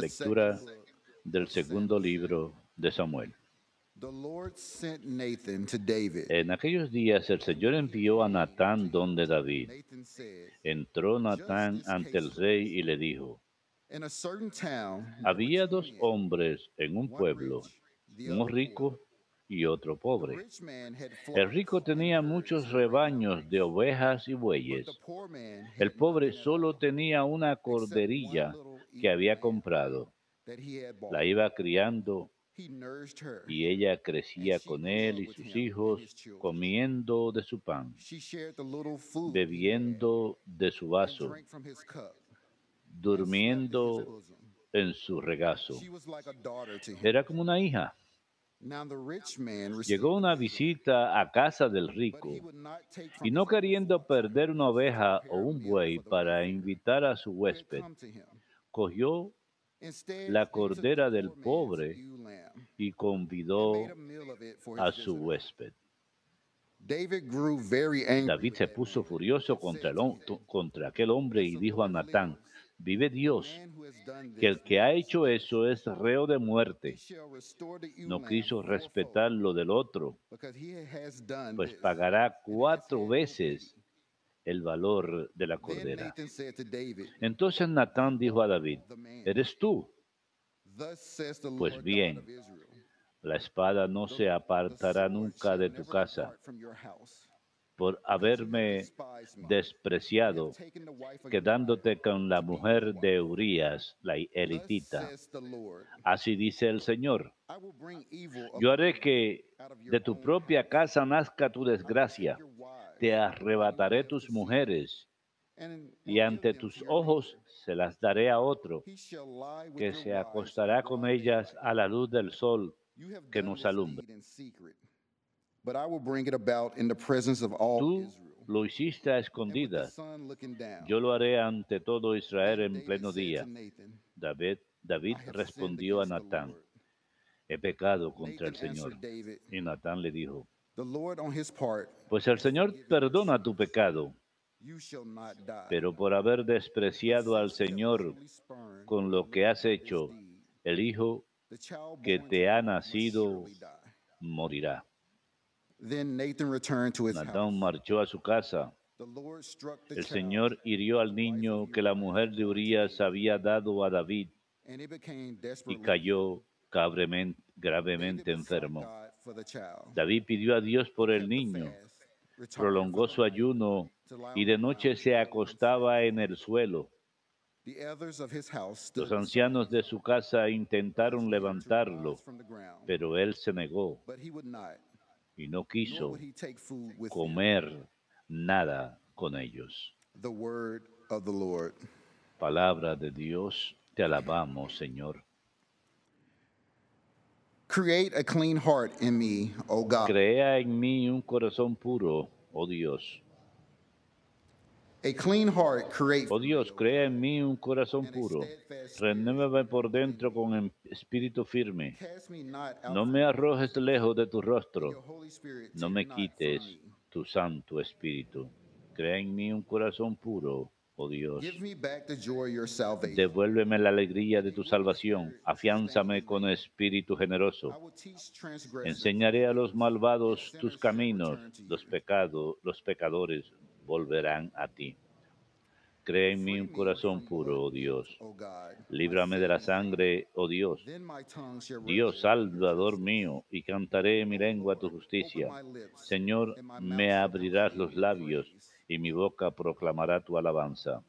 Lectura second book. del segundo libro de Samuel. The Lord sent Nathan to David. En aquellos días el Señor envió a Natán donde David. Nathan said, Entró Natán ante el rey y le dijo, a había dos hombres en un pueblo, uno rico y otro pobre. El rico tenía muchos rebaños de ovejas y bueyes. El pobre solo tenía una corderilla que había comprado. La iba criando y ella crecía con él y sus hijos comiendo de su pan, bebiendo de su vaso, durmiendo en su regazo. Era como una hija. Llegó una visita a casa del rico y no queriendo perder una oveja o un buey para invitar a su huésped, cogió la cordera del pobre y convidó a su huésped. David se puso furioso contra, el contra aquel hombre y "The dijo a Natán, vive Dios, que el que ha hecho eso es reo de muerte. No quiso respetar lo del otro, pues pagará cuatro veces pity." el valor de la cordera. Entonces Natán dijo a David, ¿eres tú? Pues bien. La espada no "The- se apartará nunca de tu casa por haberme despreciado, quedándote con la mujer de Urías, la elitita. Así dice el Señor. Yo haré que de tu propia casa nazca tu desgracia. Te arrebataré tus mujeres y ante tus ojos se las daré a otro, que se acostará con ellas a la luz del sol que nos alumbra. Tú lo hiciste a escondidas. Yo lo haré ante todo Israel en pleno día. David, David respondió a Natán, he pecado contra el Señor. Y Natán le dijo, The Lord on his part, pues el Señor perdona tu pecado, you shall not die. pero por haber despreciado al Señor con lo que has hecho, el Hijo que te ha nacido morirá. Then Nathan returned to his Natán house. marchó a su casa. El Señor hirió al niño que la mujer de Urías había dado a David y cayó gravemente enfermo. David pidió a Dios por el niño, prolongó su ayuno y de the noche se acostaba en el suelo. Los ancianos de su casa intentaron levantarlo, pero él se negó y no quiso comer nada con ellos. The word of the Lord. Palabra de Dios, te alabamos, Señor. Create a clean heart in me, O God. Crea en mí un corazón puro, oh Dios. A clean heart create Oh Dios, crea en mí un corazón puro. Renuévame por dentro con em- espíritu firme. Cast me not out No me arrojes lejos de tu rostro. No me quites tu santo espíritu. Crea en mí un corazón puro, oh Dios. Devuélveme la alegría de tu salvación. Afiánzame con espíritu generoso. Enseñaré a los malvados tus caminos. Los pecados, los pecadores volverán a ti. Crea en mí un corazón puro, oh Dios. guilt, O God, my Líbrame de la sangre, oh Dios. Dios, Salvador mío, y cantaré en mi lengua tu justicia. Señor, me abrirás los labios, y mi boca proclamará tu alabanza.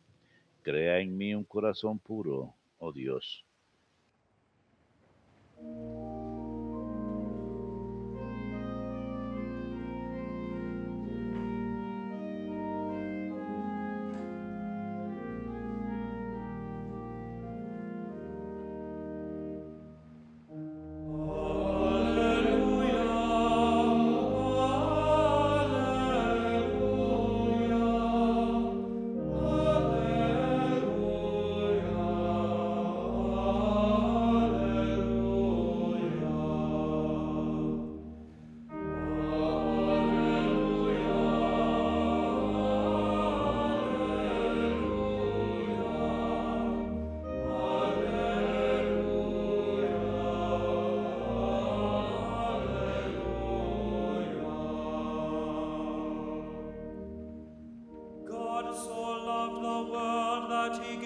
Crea en mí un corazón puro, oh Dios.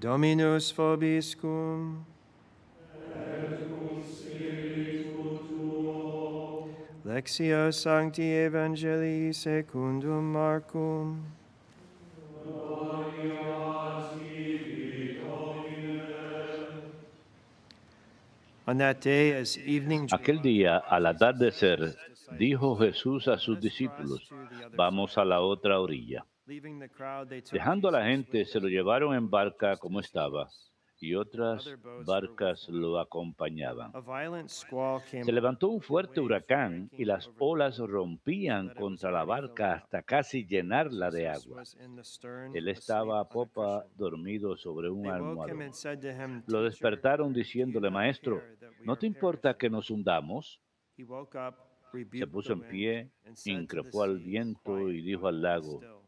Dominus vobiscum. Lectio Sancti Evangelii secundum Marcum. On that day, as evening drew Aquel día, al atardecer, dijo Jesús a sus discípulos, vamos a la otra orilla. Dejando a la gente, se lo llevaron en barca como estaba, y otras barcas lo acompañaban. Se levantó un fuerte huracán y las olas rompían contra la barca hasta casi llenarla de agua. Él estaba a popa dormido sobre un almohadón. Lo "Teacher, despertaron diciéndole, Maestro, ¿no te importa que perishing?" nos hundamos? Se puso en pie, increpó al viento "Quiet, y dijo al lago, still." The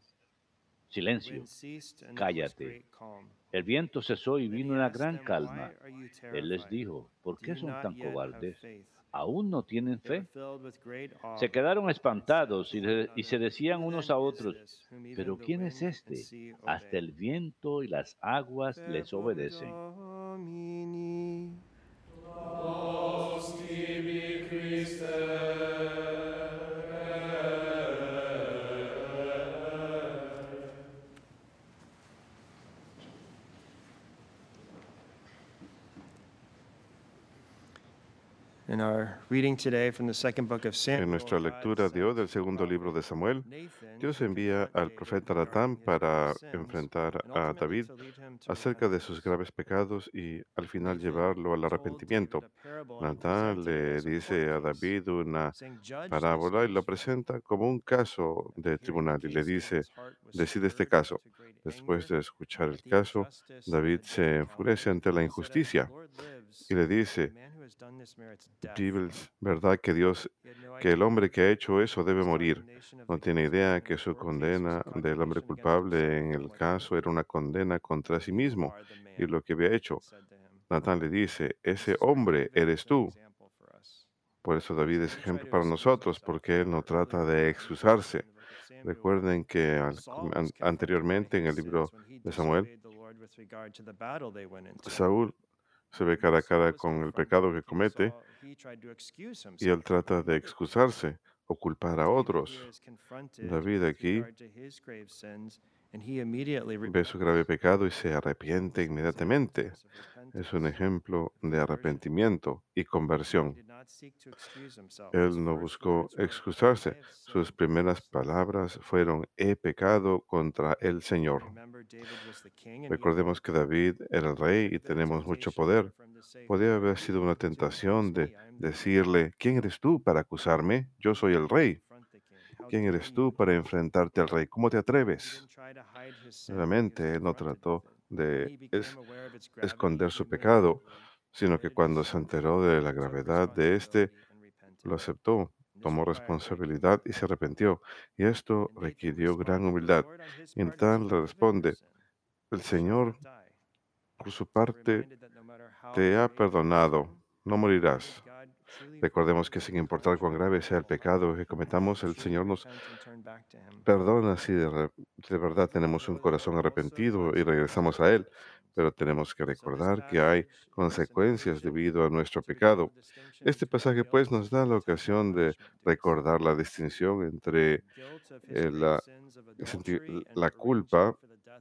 Silencio, cállate. El viento cesó y vino una gran calma. "Why are you Él les dijo, ¿por qué son tan cobardes? faith?" ¿Aún no tienen fe? Se quedaron espantados y, de- se decían "Who unos a otros, ¿pero quién es este? Hasta obey?" el viento y las aguas les obedecen. En nuestra lectura de hoy del segundo libro de Samuel, Dios envía al profeta Natán para enfrentar a David acerca de sus graves pecados y al final llevarlo al arrepentimiento. Natán le dice a David una saying, "Judge this parábola y lo case." presenta como un caso de tribunal y le dice, decide este caso. Después de escuchar el caso, David se enfurece ante la He said, "As the injusticia y le dice, man who has done this merits death." Gibbs, ¿verdad que Dios, que el hombre que ha hecho eso debe morir? No tiene idea que su condena del hombre culpable en el caso era una condena contra sí mismo y lo que había hecho. Natán le dice, ese hombre eres tú. Por eso David es ejemplo para nosotros, porque él no trata de excusarse. Recuerden que anteriormente en el libro de Samuel. Saúl se ve cara a cara con el pecado que comete excuse y él trata de excusarse o culpar a otros. David aquí ve su grave pecado y se arrepiente inmediatamente. Es un ejemplo de arrepentimiento y conversión. Él no buscó excusarse. "I have Sus primeras against the Lord." palabras fueron, he pecado contra el Señor. Recordemos que David era el rey y tenemos mucho poder. for him to say, Podía "Who are haber sido una tentación de me? I am the king." decirle, ¿quién eres tú para acusarme? Yo soy el rey. ¿Quién eres tú para enfrentarte al rey? ¿Cómo te atreves? was él no trató de esconder su pecado, sino que cuando se enteró de la gravedad de este, lo aceptó, tomó responsabilidad y se arrepintió. Y esto requirió gran responded, "The humildad. Y Natán le responde, el Señor not die." por su parte te ha perdonado, no morirás. Recordemos que sin importar cuán grave sea el pecado que cometamos, el Señor nos perdona si de, verdad tenemos un corazón arrepentido y regresamos a Él. Pero tenemos que recordar que hay consecuencias debido a nuestro pecado. Este pasaje pues nos da la ocasión de recordar la distinción entre eh, la, la culpa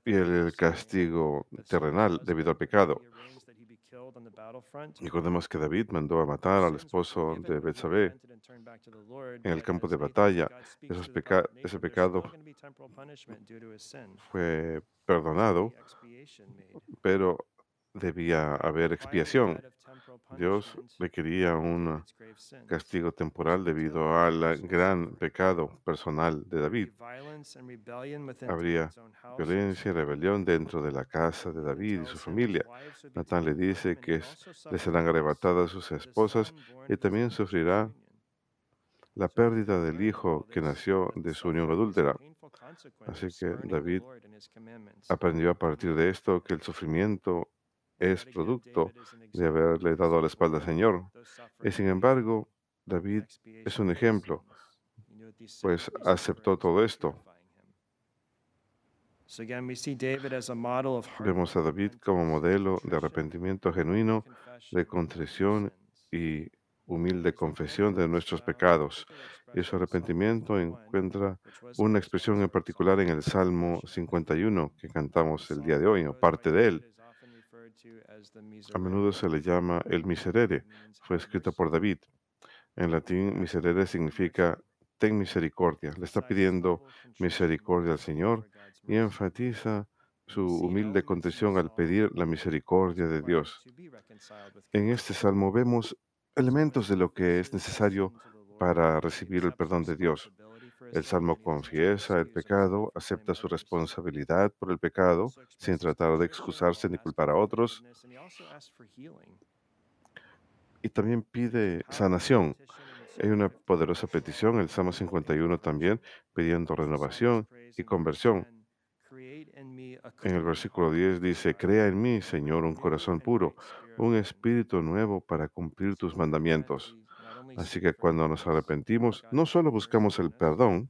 y el castigo terrenal debido al pecado. Recordemos que David mandó a matar al esposo de Betsabé en el campo de batalla. Esos peca- ese pecado fue perdonado, pero debía haber expiación. Dios requería un castigo temporal debido al gran pecado personal de David. Habría violencia y rebelión dentro de la casa de David y su familia. Natán le dice que le serán arrebatadas sus esposas y también sufrirá la pérdida del hijo que nació de su unión adúltera. Así que David Aprendió a partir de esto que el sufrimiento es producto de haberle dado la espalda al Señor. Y sin embargo, David es un ejemplo, pues aceptó todo esto. Vemos a David como modelo de arrepentimiento genuino, de contrición y humilde confesión de nuestros pecados. Y su arrepentimiento encuentra una expresión en particular en el Salmo 51 que cantamos el día de hoy, o parte de él. A menudo se le llama el miserere. Fue escrito por David. En latín, miserere significa ten misericordia. Le está pidiendo misericordia al Señor y enfatiza su humilde contrición al pedir la misericordia de Dios. En este salmo vemos elementos de lo que es necesario para recibir el perdón de Dios. El salmo confiesa el pecado, acepta su responsabilidad por el pecado, sin tratar de excusarse ni culpar a otros, y también pide sanación. Hay una poderosa petición, el Salmo 51 también, pidiendo renovación y conversión. En el versículo 10 dice, Crea en mí, Señor, un corazón puro, un espíritu nuevo para cumplir tus mandamientos. Así que cuando nos arrepentimos, no solo buscamos el perdón,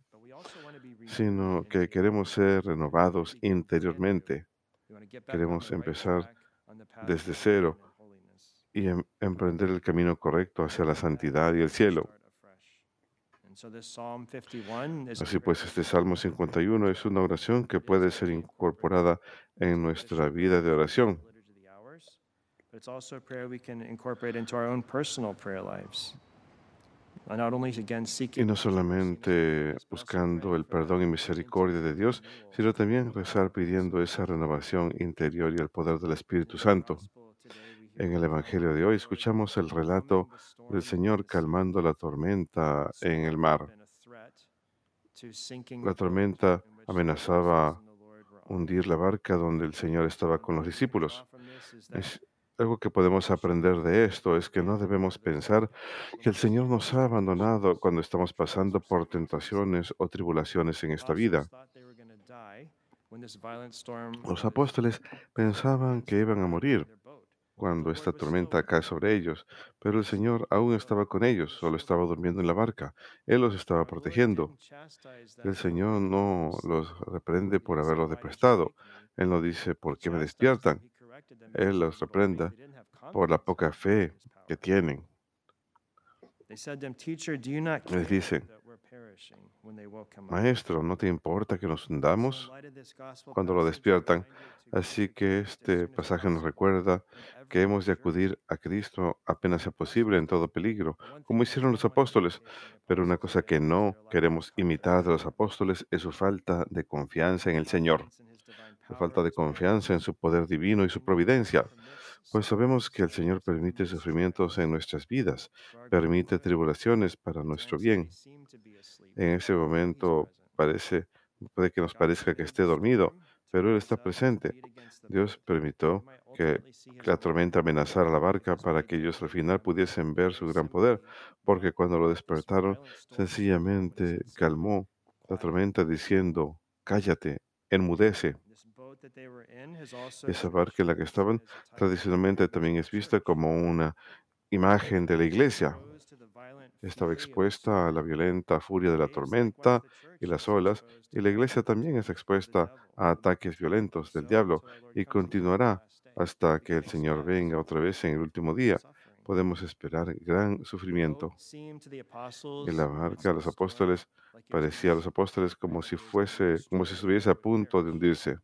sino que queremos ser renovados interiormente. Queremos empezar desde cero y em- emprender el camino correcto hacia la santidad y el cielo. Así pues, este Salmo 51 es una oración que puede ser incorporada en nuestra vida de oración. Y no solamente buscando el perdón y misericordia de Dios, sino también rezar pidiendo esa renovación interior y el poder del Espíritu Santo. En el Evangelio de hoy escuchamos el relato del Señor calmando la tormenta en el mar. La tormenta amenazaba hundir la barca donde el Señor estaba con los discípulos. Es algo que podemos aprender de esto es que no debemos pensar que el Señor nos ha abandonado cuando estamos pasando por tentaciones o tribulaciones en esta vida. Los apóstoles pensaban que iban a morir cuando esta tormenta cae sobre ellos, pero el Señor aún estaba con ellos, solo estaba durmiendo en la barca. Él los estaba protegiendo. El Señor no los reprende por haberlos deprestado. Él no dice, ¿por qué me despiertan? Él los reprenda por la poca fe que tienen. Les dice, Maestro, ¿no te importa que nos hundamos cuando lo despiertan? Así que este pasaje nos recuerda que hemos de acudir a Cristo apenas sea posible en todo peligro, como hicieron los apóstoles. Pero una cosa que no queremos imitar de los apóstoles es su falta de confianza en el Señor, falta de confianza en su poder divino y su providencia. Pues sabemos que el Señor permite sufrimientos en nuestras vidas, permite tribulaciones para nuestro bien. En ese momento parece, puede que nos parezca que esté dormido, pero Él está presente. Dios permitió que la tormenta amenazara la barca para que ellos al final pudiesen ver su gran poder, porque cuando lo despertaron, sencillamente calmó la tormenta diciendo, cállate, enmudece. Esa barca en la que estaban tradicionalmente también es vista como una imagen de la iglesia. Estaba expuesta a la violenta furia de la tormenta y las olas, y la iglesia también es expuesta a ataques violentos del diablo y continuará hasta que el Señor venga otra vez en el último día. Podemos esperar gran sufrimiento. En la barca, los apóstoles parecía a los apóstoles como si fuese, como si estuviese a punto de hundirse.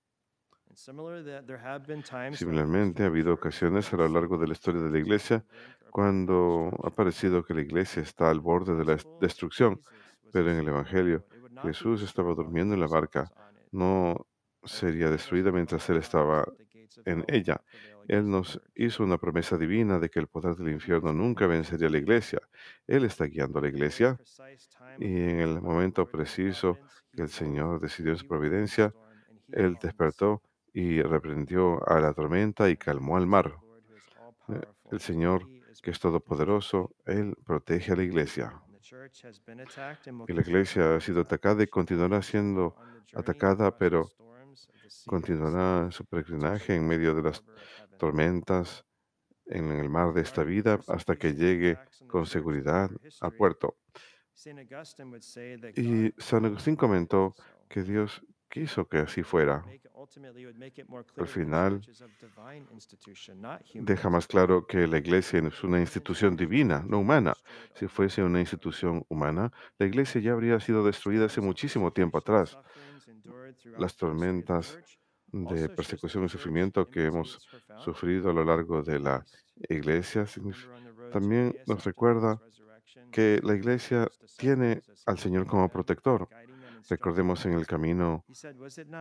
Similarmente, ha habido ocasiones a lo largo de la historia de la iglesia cuando ha parecido que la iglesia está al borde de la es- destrucción, pero en el Evangelio Jesús estaba durmiendo en la barca, no sería destruida mientras él estaba en ella, Él nos hizo una promesa divina de que el poder del infierno nunca vencería a la iglesia. Él está guiando a la iglesia y en el momento preciso que el Señor decidió su providencia, Él despertó y reprendió a la tormenta y calmó al mar. Eh, El Señor, que es todopoderoso, Él protege a la iglesia. Y la iglesia ha sido atacada y continuará siendo atacada, pero continuará su peregrinaje en medio de las tormentas en el mar de esta vida hasta que llegue con seguridad al puerto. Y San Agustín comentó que Dios quiso que así fuera. Al final, deja más claro que la iglesia es una institución divina, no humana. Si fuese una institución humana, la iglesia ya habría sido destruida hace muchísimo tiempo atrás. Las tormentas de persecución y sufrimiento que hemos sufrido a lo largo de la iglesia también nos recuerda que la iglesia tiene al Señor como protector. Recordemos en el camino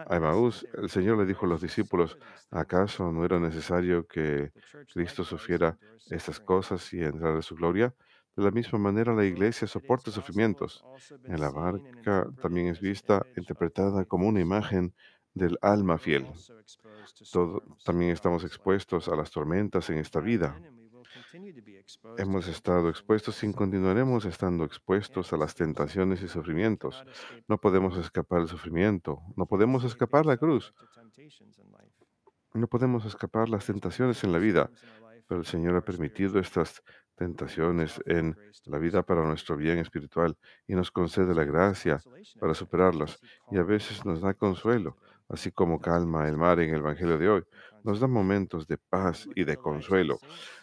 a Emaús, el Señor le dijo a los discípulos, ¿acaso no era necesario que Cristo sufriera estas cosas y entrara en su gloria? De la misma manera, la iglesia soporta sufrimientos. En la barca también es vista, interpretada como una imagen del alma fiel. Todo- también estamos expuestos a las tormentas en esta vida. Hemos estado expuestos y continuaremos estando expuestos a las tentaciones y sufrimientos. No podemos escapar el sufrimiento, no podemos escapar la cruz, no podemos escapar las tentaciones en la vida, pero el Señor ha permitido estas tentaciones en la vida para nuestro bien espiritual y nos concede la gracia para superarlas y a veces nos da consuelo, así como calma el mar en el Evangelio de hoy. Nos da momentos de paz y de consuelo.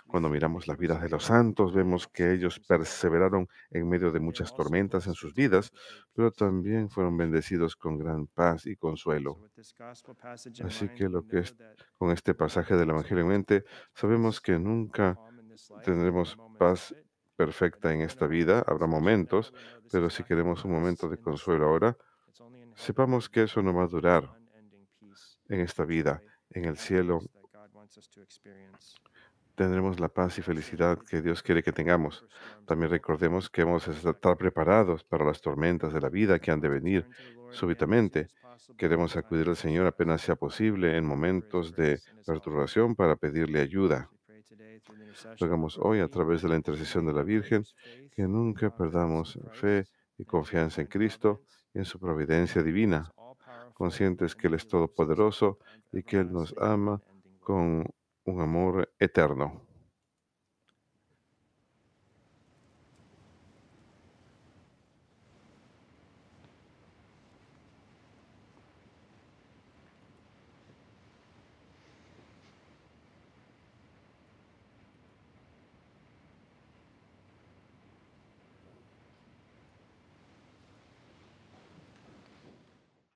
Cuando miramos las vidas de los santos, vemos que ellos perseveraron en medio de muchas tormentas en sus vidas, pero también fueron bendecidos con gran paz y consuelo. Así que lo que es con este pasaje del Evangelio en mente, sabemos que nunca tendremos paz perfecta en esta vida, habrá momentos, pero si queremos un momento de consuelo ahora, sepamos que eso no va a durar en esta vida. En el cielo tendremos la paz y felicidad que Dios quiere que tengamos. También recordemos que hemos de estar preparados para las tormentas de la vida que han de venir súbitamente. Queremos acudir al Señor apenas sea posible en momentos de perturbación para pedirle ayuda. Rogamos hoy a través de la intercesión de la Virgen que nunca perdamos fe y confianza en Cristo y en su providencia divina, conscientes que Él es todopoderoso y que Él nos ama con un amor eterno.